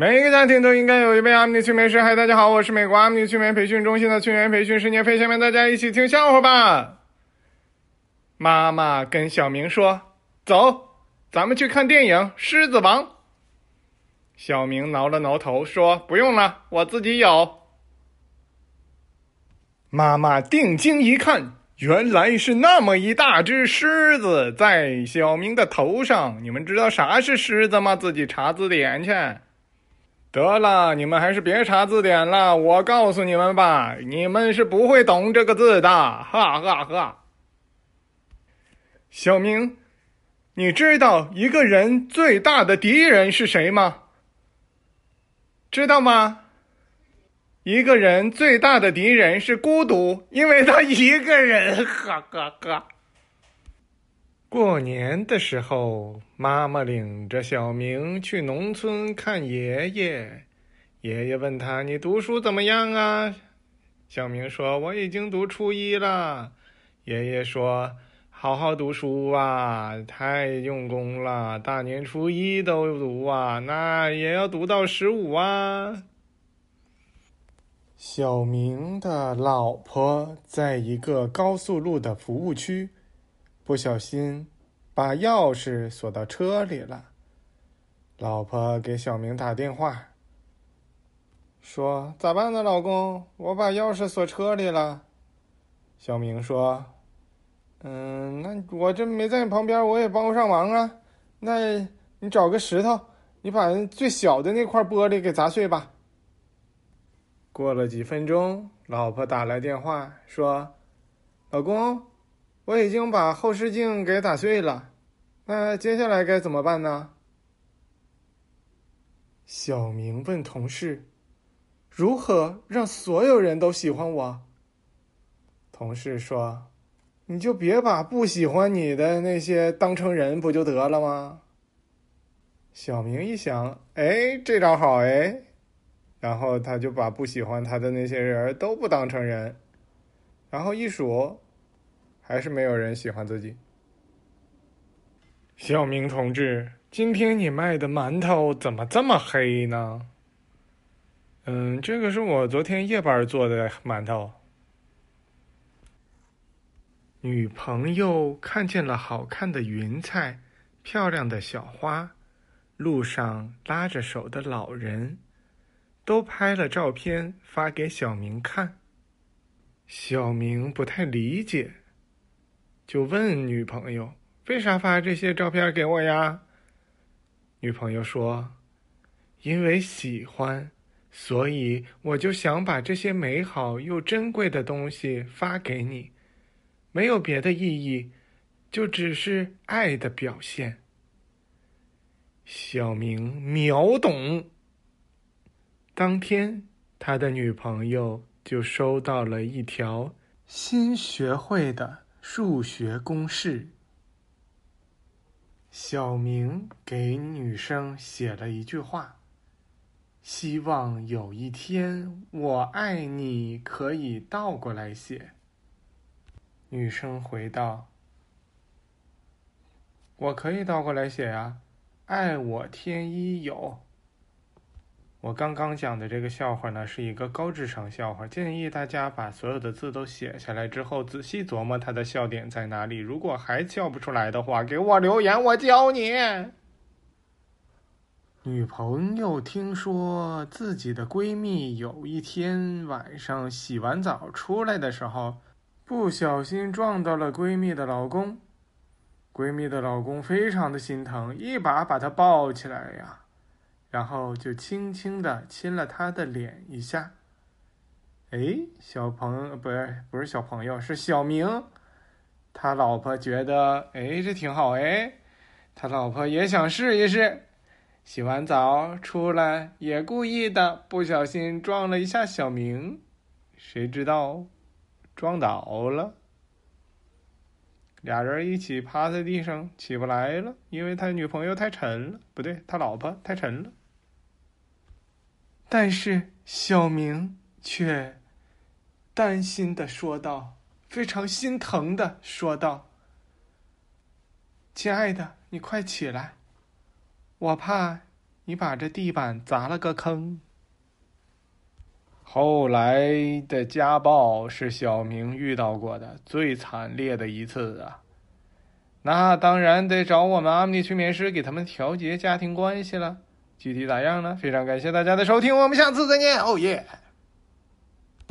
每一个家庭都应该有一位阿米尼催眠师。嗨，大家好，我是美国阿米尼催眠培训中心的催眠培训师聂飞。下面大家一起听笑话吧。妈妈跟小明说：“走，咱们去看电影《狮子王》。”小明挠了挠头说：“不用了，我自己有。”妈妈定睛一看，原来是那么一大只狮子在小明的头上。你们知道啥是狮子吗？自己查字典去。得了，你们还是别查字典了。我告诉你们吧，你们是不会懂这个字的。哈哈哈。小明，你知道一个人最大的敌人是谁吗？知道吗？一个人最大的敌人是孤独，因为他一个人。哈哈哈。过年的时候，妈妈领着小明去农村看爷爷。爷爷问他：“你读书怎么样啊？”小明说：“我已经读初一了。”爷爷说：“好好读书啊，太用功了，大年初一都读啊，那也要读到十五啊。”小明的老婆在一个高速路的服务区。不小心，把钥匙锁到车里了。老婆给小明打电话，说：“咋办呢，老公？我把钥匙锁车里了。”小明说：“嗯，那我这没在你旁边，我也帮不上忙啊。那你找个石头，你把最小的那块玻璃给砸碎吧。”过了几分钟，老婆打来电话说：“老公。”我已经把后视镜给打碎了，那接下来该怎么办呢？小明问同事：“如何让所有人都喜欢我？”同事说：“你就别把不喜欢你的那些当成人，不就得了吗？”小明一想：“哎，这招好哎！”然后他就把不喜欢他的那些人都不当成人，然后一数。还是没有人喜欢自己。小明同志，今天你卖的馒头怎么这么黑呢？嗯，这个是我昨天夜班做的馒头。女朋友看见了好看的云彩、漂亮的小花、路上拉着手的老人，都拍了照片发给小明看。小明不太理解。就问女朋友：“为啥发这些照片给我呀？”女朋友说：“因为喜欢，所以我就想把这些美好又珍贵的东西发给你，没有别的意义，就只是爱的表现。”小明秒懂。当天，他的女朋友就收到了一条新学会的。数学公式。小明给女生写了一句话：“希望有一天，我爱你可以倒过来写。”女生回道：“我可以倒过来写呀，爱我天一有。”我刚刚讲的这个笑话呢，是一个高智商笑话，建议大家把所有的字都写下来之后，仔细琢磨它的笑点在哪里。如果还笑不出来的话，给我留言，我教你。女朋友听说自己的闺蜜有一天晚上洗完澡出来的时候，不小心撞到了闺蜜的老公，闺蜜的老公非常的心疼，一把把她抱起来呀。然后就轻轻的亲了他的脸一下。哎，小朋友不是不是小朋友，是小明。他老婆觉得哎这挺好哎，他老婆也想试一试。洗完澡出来也故意的不小心撞了一下小明，谁知道撞倒了。俩人一起趴在地上起不来了，因为他女朋友太沉了，不对，他老婆太沉了。但是小明却担心的说道：“非常心疼的说道，亲爱的，你快起来，我怕你把这地板砸了个坑。后来的家暴是小明遇到过的最惨烈的一次啊！那当然得找我们阿米催眠师给他们调节家庭关系了。具体咋样呢？非常感谢大家的收听，我们下次再见，哦耶！